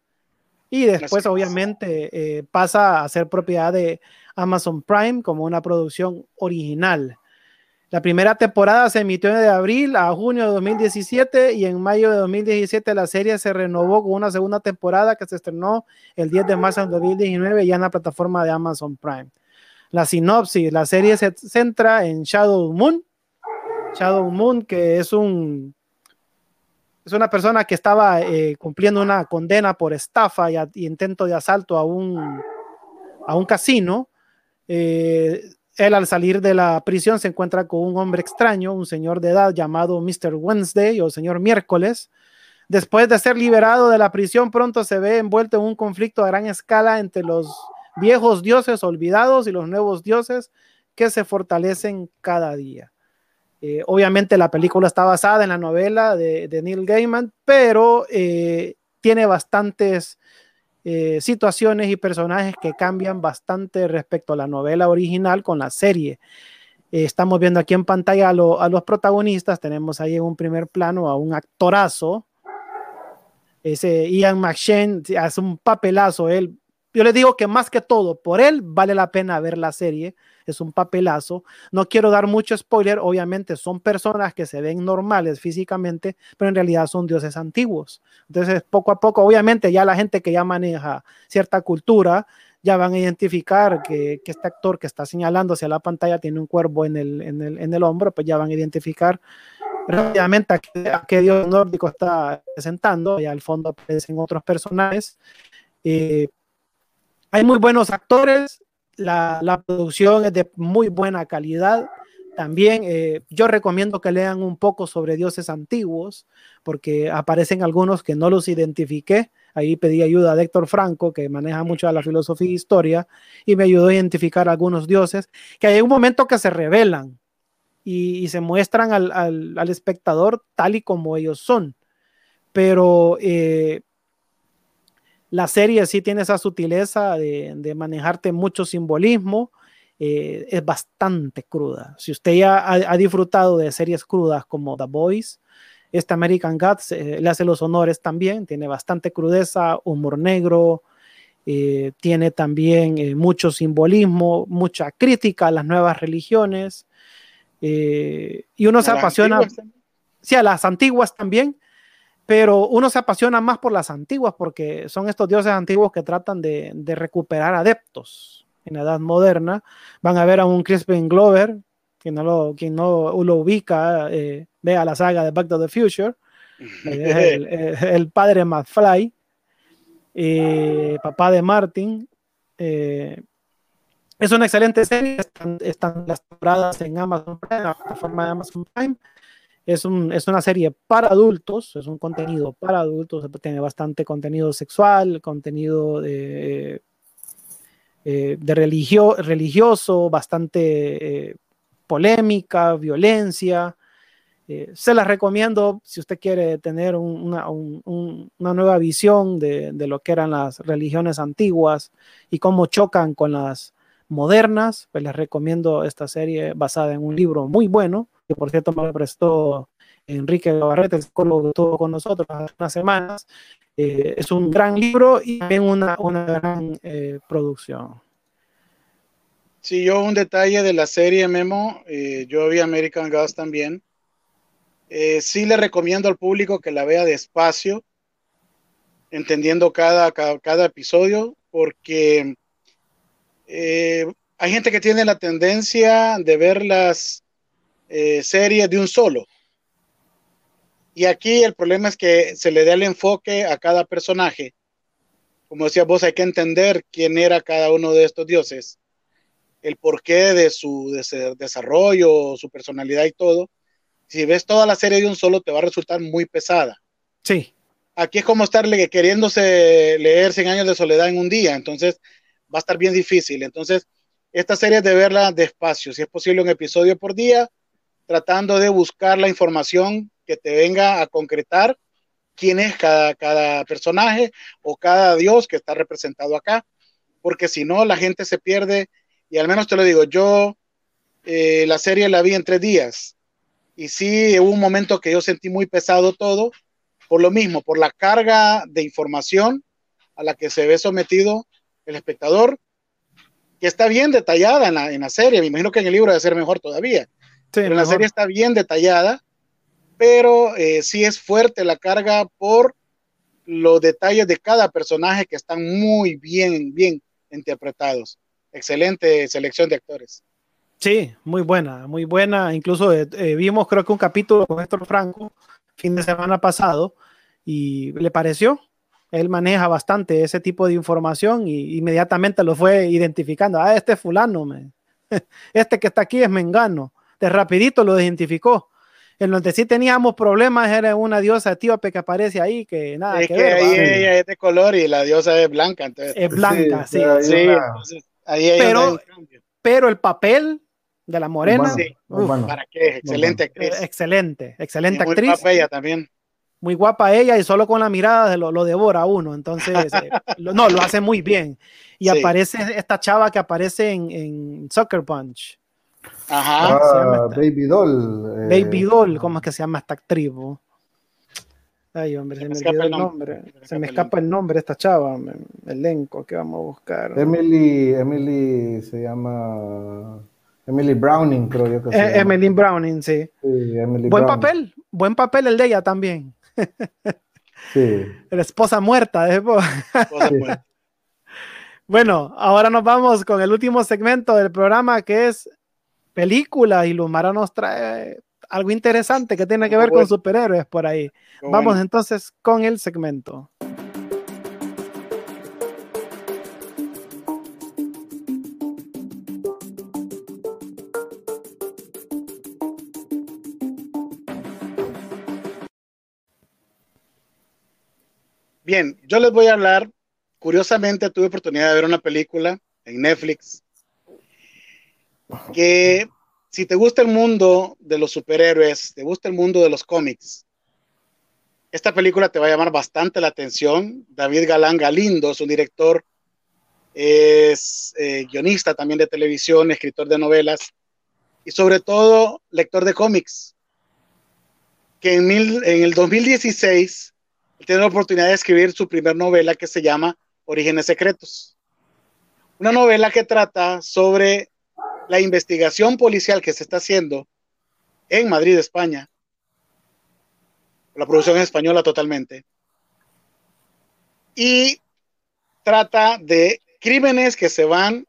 Y después, obviamente, eh, pasa a ser propiedad de Amazon Prime como una producción original. La primera temporada se emitió de abril a junio de 2017 y en mayo de 2017 la serie se renovó con una segunda temporada que se estrenó el 10 de marzo de 2019 ya en la plataforma de Amazon Prime. La sinopsis, la serie se centra en Shadow Moon, Shadow Moon, que es un es una persona que estaba eh, cumpliendo una condena por estafa y, intento de asalto a un, a un casino. Eh, él al salir de la prisión se encuentra con un hombre extraño, un señor de edad llamado Mr. Wednesday o señor miércoles, Después de ser liberado de la prisión, pronto se ve envuelto en un conflicto a gran escala entre los viejos dioses olvidados y los nuevos dioses que se fortalecen cada día. Eh, obviamente la película está basada en la novela de, Neil Gaiman, pero eh, tiene bastantes eh, situaciones y personajes que cambian bastante respecto a la novela original con la serie. estamos viendo aquí en pantalla a, los protagonistas, tenemos ahí en un primer plano a un actorazo, ese Ian McShane hace un papelazo, él, yo le digo que más que todo, por él vale la pena ver la serie, es un papelazo. No quiero dar mucho spoiler, obviamente son personas que se ven normales físicamente, pero en realidad son dioses antiguos. Entonces, poco a poco, obviamente ya la gente que ya maneja cierta cultura, ya van a identificar que, este actor que está señalando hacia la pantalla tiene un cuervo en el, hombro, pues ya van a identificar rápidamente a qué, dios nórdico está presentando, y al fondo aparecen otros personajes. Eh, hay muy buenos actores, la, producción es de muy buena calidad. También eh, yo recomiendo que lean un poco sobre dioses antiguos, porque aparecen algunos que no los identifiqué. Ahí pedí ayuda a Héctor Franco, que maneja mucho de la filosofía e historia, y me ayudó a identificar algunos dioses que hay un momento que se revelan y, se muestran al, espectador tal y como ellos son. Pero eh, la serie sí tiene esa sutileza de, manejarte mucho simbolismo. Eh, es bastante cruda. Si usted ya ha, disfrutado de series crudas como The Boys, este American Gods eh, le hace los honores también. Tiene bastante crudeza, humor negro, eh, tiene también mucho simbolismo, mucha crítica a las nuevas religiones. y uno se apasiona. Sí, a las antiguas también, pero uno se apasiona más por las antiguas porque son estos dioses antiguos que tratan de, recuperar adeptos en la edad moderna. Van a ver a un Crispin Glover, quien no lo, quien no lo ubica, eh, vea la saga de Back to the Future, es el, *laughs* padre McFly, eh, papá de Martin. Eh, es una excelente serie, están, las temporadas en Amazon Prime, la plataforma de Amazon Prime. Es, un, es una serie para adultos, es un contenido para adultos, tiene bastante contenido sexual, contenido de, eh, de religio, religioso, bastante eh, polémica, violencia. Eh, se las recomiendo si usted quiere tener una, una, nueva visión de, de, lo que eran las religiones antiguas y cómo chocan con las modernas, pues les recomiendo esta serie basada en un libro muy bueno que por cierto me prestó Enrique Gabarrete, el psicólogo que estuvo con nosotros hace unas semanas. Eh, es un gran libro y también una, una gran eh, producción. Sí, yo un detalle de la serie Memo, eh, yo vi American Gods también. sí le recomiendo al público que la vea despacio, entendiendo cada, cada, cada episodio, porque hay gente que tiene la tendencia de verlas eh, serie de un solo. Y aquí el problema es que se le da el enfoque a cada personaje. Como decía vos, hay que entender quién era cada uno de estos dioses, el porqué de su desarrollo, su personalidad y todo. Si ves toda la serie de un solo, te va a resultar muy pesada. Sí. Aquí es como estar queriéndose leer 100 años de soledad en un día, entonces va a estar bien difícil. Entonces, esta serie es de verla despacio, si es posible un episodio por día, tratando de buscar la información que te venga a concretar quién es cada, cada personaje o cada dios que está representado acá, porque si no, la gente se pierde, y al menos te lo digo, yo eh, la serie la vi en tres días, y sí hubo un momento que yo sentí muy pesado todo, por lo mismo, por la carga de información a la que se ve sometido el espectador, que está bien detallada en la, en la serie, me imagino que en el libro debe ser mejor todavía, pero la serie está bien detallada, pero eh, sí es fuerte la carga por los detalles de cada personaje que están muy bien, bien interpretados. Excelente selección de actores. Sí, muy buena, muy buena. Incluso eh, eh, vimos creo que un capítulo con Héctor Franco fin de semana pasado y le pareció. Él maneja bastante ese tipo de información y inmediatamente lo fue identificando. Ah, este es fulano, me. *laughs* este que está aquí es Mengano de rapidito lo identificó. En donde sí teníamos problemas era una diosa etíope que aparece ahí, que nada Es que, que, ver. ella es de color y la diosa es blanca. Entonces, Es blanca, sí. sí, una- entonces, ahí Pero-. Pero el papel de la morena, Bueno, Sí. muy bueno. ¿Para qué? Excelente eh, actriz. excelente, excelente Y muy actriz. guapa ella también. muy guapa ella y solo con la mirada lo, lo devora uno. Entonces, eh, *laughs* lo- no, lo hace muy bien. Y Sí. aparece esta chava que aparece en, en Sucker Punch. Ajá. Ah? Baby Doll. eh, Baby Doll, ¿cómo es que se llama esta actriz? bo? Ay, hombre, se, Se me me escapa olvidó el nombre. nombre. Se me Se me escapa el nombre de esta chava, elenco que vamos a buscar. Emily, Emily se llama. Emily Browning, creo yo que se Eh, llama. Emily Browning, sí. Sí, Emily Buen Browning. papel, buen papel el de ella también. Sí. *laughs* La esposa muerta. ¿eh? Sí. buena. *laughs* Bueno, ahora nos vamos con el último segmento del programa que es películas y Lumara nos trae algo interesante que tiene que ver con superhéroes por ahí. Vamos entonces con el segmento. Bien, yo les voy a hablar. Curiosamente, tuve oportunidad de ver una película en Netflix que si te gusta el mundo de los superhéroes, te gusta el mundo de los cómics, esta película te va a llamar bastante la atención. David Galán Galindo es un director, es eh, guionista también de televisión, escritor de novelas y sobre todo lector de cómics. Que en, mil- en el 2016 tiene la oportunidad de escribir su primer novela que se llama Orígenes Secretos. Una novela que trata sobre la investigación policial que se está haciendo en Madrid, España. La producción es española totalmente. Y trata de crímenes que se van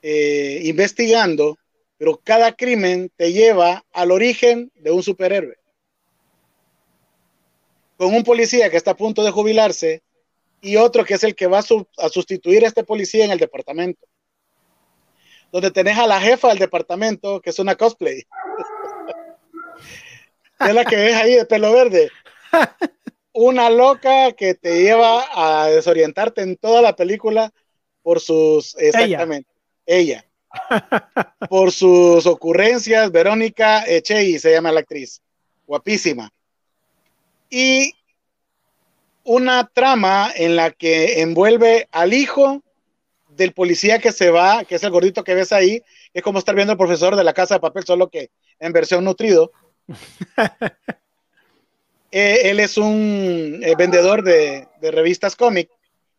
eh, investigando, pero cada crimen te lleva al origen de un superhéroe con un policía que está a punto de jubilarse y otro que es el que va a, a sustituir a este policía en el departamento. Donde tenés a la jefa del departamento, que es una cosplay. *laughs* es la que ves ahí de pelo verde. Una loca que te lleva a desorientarte en toda la película por sus... Exactamente. Ella. por sus ocurrencias. Verónica Echei se llama la actriz. Guapísima y una trama en la que envuelve al hijo del policía que se va, que es el gordito que ves ahí, es como estar viendo al profesor de la casa de papel, solo que en versión nutrido. *laughs* Eh, él es un eh, vendedor de, de revistas cómic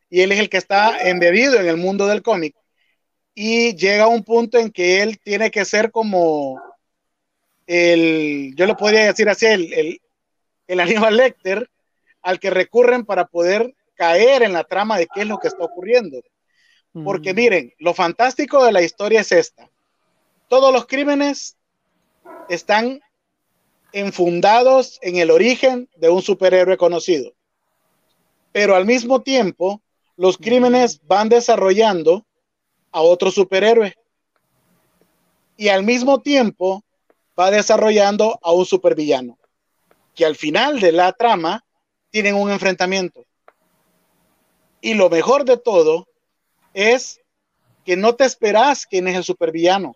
y él es el que está embebido en el mundo del cómic y llega a un punto en que él tiene que ser como el, yo lo podría decir así, el, el, el Aníbal Lecter al que recurren para poder caer en la trama de qué es lo que está ocurriendo. Porque miren, lo fantástico de la historia es esta. Todos los crímenes están enfundados en el origen de un superhéroe conocido. Pero al mismo tiempo, los crímenes van desarrollando a otro superhéroe. Y al mismo tiempo va desarrollando a un supervillano. Que al final de la trama tienen un enfrentamiento. Y lo mejor de todo es que no te esperas quién es el supervillano.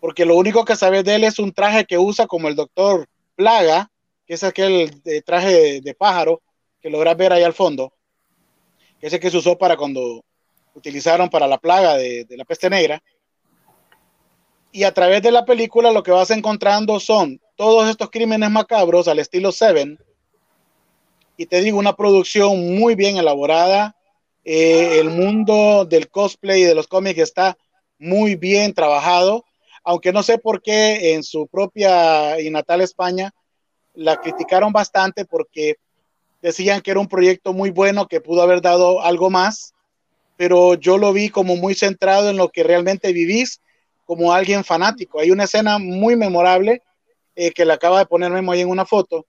Porque lo único que sabes de él es un traje que usa como el doctor Plaga, que es aquel eh, traje de, de pájaro que logras ver ahí al fondo, que es el que se usó para cuando utilizaron para la plaga de, de la peste negra. Y a través de la película lo que vas encontrando son todos estos crímenes macabros al estilo Seven. Y te digo, una producción muy bien elaborada. Eh, el mundo del cosplay y de los cómics está muy bien trabajado, aunque no sé por qué en su propia y natal España la criticaron bastante porque decían que era un proyecto muy bueno que pudo haber dado algo más, pero yo lo vi como muy centrado en lo que realmente vivís como alguien fanático. Hay una escena muy memorable eh, que le acaba de poner Memo ahí en una foto,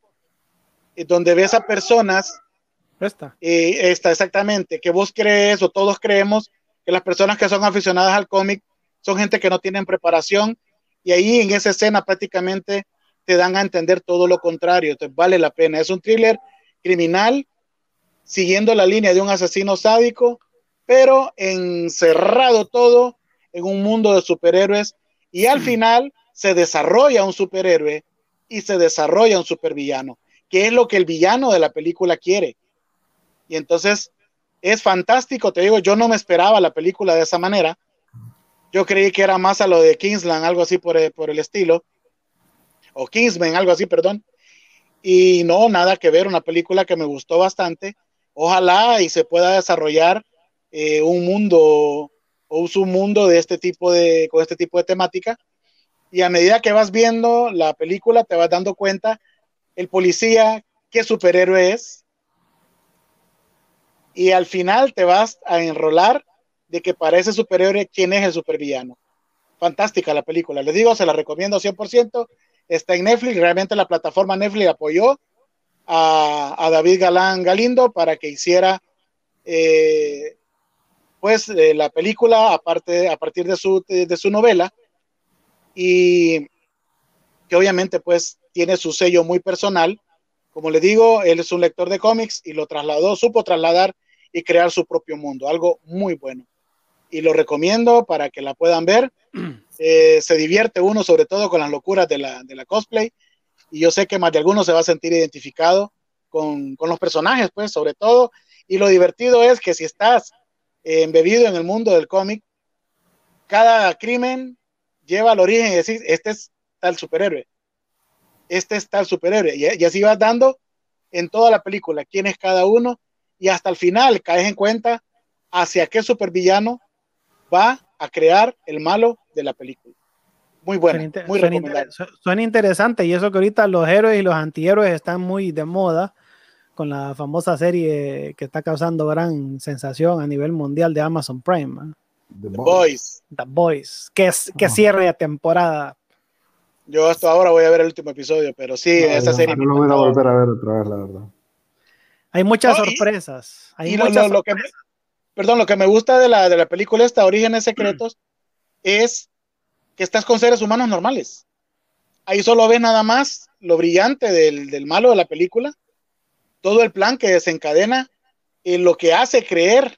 eh, donde ves a personas Esta. eh, esta exactamente, que vos crees o todos creemos que las personas que son aficionadas al cómic son gente que no tienen preparación y ahí en esa escena prácticamente te dan a entender todo lo contrario. Entonces vale la pena. Es un thriller criminal siguiendo la línea de un asesino sádico, pero encerrado todo en un mundo de superhéroes y al final se desarrolla un superhéroe y se desarrolla un supervillano, que es lo que el villano de la película quiere. Y entonces es fantástico, te digo, yo no me esperaba la película de esa manera. Yo creí que era más a lo de Kingsland, algo así por por el estilo, o Kingsman, algo así, perdón. Y no, nada que ver, una película que me gustó bastante. Ojalá y se pueda desarrollar eh, un mundo o un mundo de este tipo de, con este tipo de temática. Y a medida que vas viendo la película, te vas dando cuenta el policía, qué superhéroe es. Y al final te vas a enrolar de que parece superhéroe quién es el supervillano. Fantástica la película. Les digo, se la recomiendo 100% está en Netflix. Realmente la plataforma Netflix apoyó a, David Galán Galindo para que hiciera eh, pues eh, la película aparte, a partir de su, de, su novela y que obviamente pues tiene su sello muy personal. Como le digo, él es un lector de cómics y lo trasladó, supo trasladar y crear su propio mundo, algo muy bueno. Y lo recomiendo para que la puedan ver. *clears throat* Eh, se divierte uno sobre todo con las locuras de la, de la cosplay y yo sé que más de alguno se va a sentir identificado con, con los personajes, pues sobre todo. Y lo divertido es que si estás eh, embebido en el mundo del cómic, cada crimen lleva al origen y decís, este es tal superhéroe, este es tal superhéroe. Y, y así vas dando en toda la película quién es cada uno y hasta el final caes en cuenta hacia qué supervillano va a crear el malo de la película. Muy buena, muy recomendable. Suena interesante y eso que ahorita los héroes y los antihéroes están muy de moda con la famosa serie que está causando gran sensación a nivel mundial de Amazon Prime. The, Boys. The Boys, que, es, que cierre de temporada. Yo hasta ahora voy a ver el último episodio, pero sí, esa serie. No lo voy a volver a ver otra vez, la verdad. Hay muchas sorpresas. Hay muchas sorpresas perdón, lo que me gusta de la, de la película esta, Orígenes Secretos, es que estás con seres humanos normales. Ahí solo ves nada más lo brillante del, del malo de la película, todo el plan que desencadena en lo que hace creer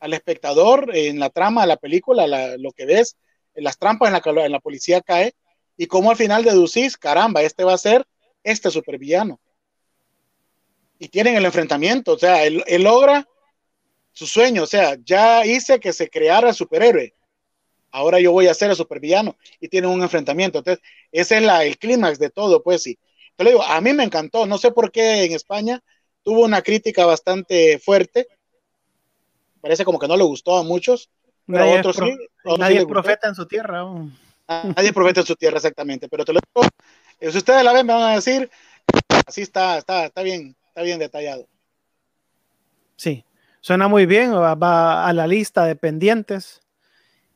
al espectador en la trama de la película, lo que ves, en las trampas en la que la policía cae, y cómo al final deducís, caramba, este va a ser este supervillano. Y tienen el enfrentamiento, o sea, él logra su sueño, o sea, ya hice que se creara el superhéroe, ahora yo voy a ser el supervillano y tiene un enfrentamiento. Entonces, ese es la, el clímax de todo, pues sí. Te lo digo, a mí me encantó, no sé por qué en España tuvo una crítica bastante fuerte, parece como que no le gustó a muchos, pero nadie otros sí. Nadie es profeta en su tierra. Nadie es profeta en su tierra, exactamente, pero te lo digo, eh, si ustedes la ven, me van a decir, así está, está, está bien, está bien detallado. Sí, Suena muy bien, va, a la lista de pendientes.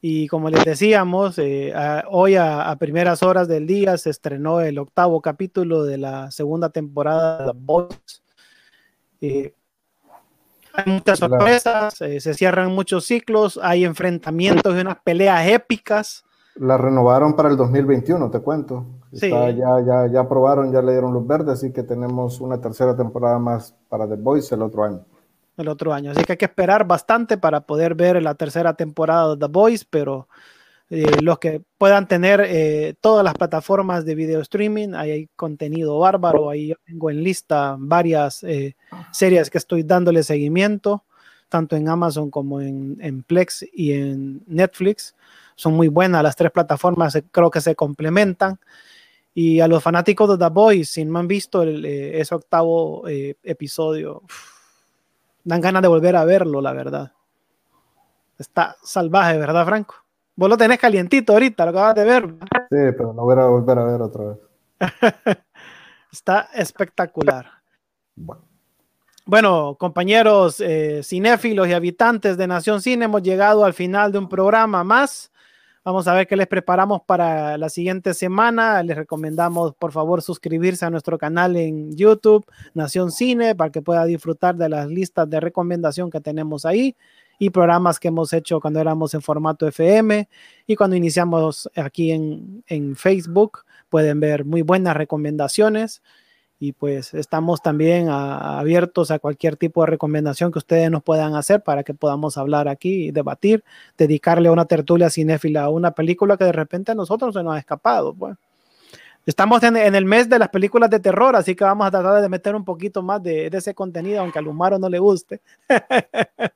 Y como les decíamos, eh, hoy a, primeras horas del día se estrenó el octavo capítulo de la segunda temporada de The Boys. Eh, hay muchas sorpresas, eh, se cierran muchos ciclos, hay enfrentamientos y unas peleas épicas. La renovaron para el 2021, te cuento. ya, ya, ya aprobaron, ya le dieron luz verde, así que tenemos una tercera temporada más para The Boys el otro año el otro año. Así que hay que esperar bastante para poder ver la tercera temporada de The Voice, pero eh, los que puedan tener eh, todas las plataformas de video streaming, ahí hay contenido bárbaro, ahí yo tengo en lista varias eh, series que estoy dándole seguimiento, tanto en Amazon como en, en, Plex y en Netflix. Son muy buenas las tres plataformas, creo que se complementan. Y a los fanáticos de The Voice, si no han visto ese octavo episodio, dan ganas de volver a verlo, la verdad. Está salvaje, ¿verdad, Franco? Vos lo tenés calientito ahorita, lo acabas de ver. Sí, pero no voy a volver a ver otra vez. *laughs* Está espectacular. Bueno. compañeros eh, cinéfilos y habitantes de Nación Cine, hemos llegado al final de un programa más. Vamos a ver qué les preparamos para la siguiente semana. Les recomendamos, por favor, suscribirse a nuestro canal en YouTube, Nación Cine, para que pueda disfrutar de las listas de recomendación que tenemos ahí y programas que hemos hecho cuando éramos en formato FM y cuando iniciamos aquí en, en Facebook pueden ver muy buenas recomendaciones y pues estamos también abiertos a cualquier tipo de recomendación que ustedes nos puedan hacer para que podamos hablar aquí y debatir, dedicarle una tertulia cinéfila a una película que de repente a nosotros se nos ha escapado. Pues. Estamos en, el mes de las películas de terror, así que vamos a tratar de meter un poquito más de, ese contenido, aunque a Lumaro no le guste. *laughs*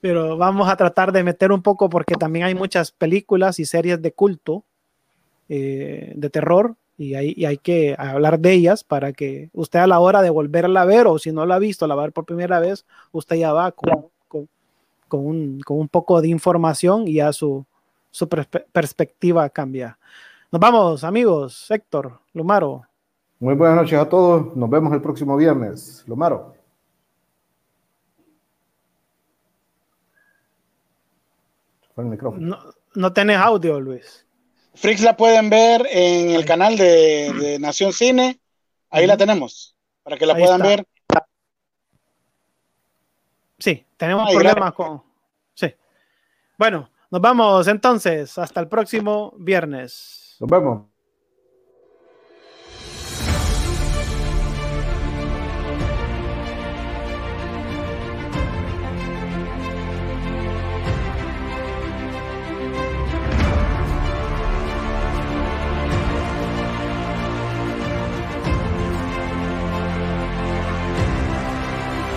Pero vamos a tratar de meter un poco porque también hay muchas películas y series de culto eh, de terror y hay, hay, que hablar de ellas para que usted a la hora de volverla a ver o si no la ha visto, la va a ver por primera vez, usted ya va con, con, un, con un, poco de información y ya su, su perspectiva cambia. Nos vamos, amigos. Héctor, Lumaro. Muy buenas noches a todos. Nos vemos el próximo viernes. Lumaro. No, no tenés audio, Luis. Frix la pueden ver en el canal de, Nación Cine. Ahí la tenemos, para que la puedan ver. Sí, tenemos problemas con. Sí. Bueno, nos vamos entonces. Hasta el próximo viernes. Nos vemos.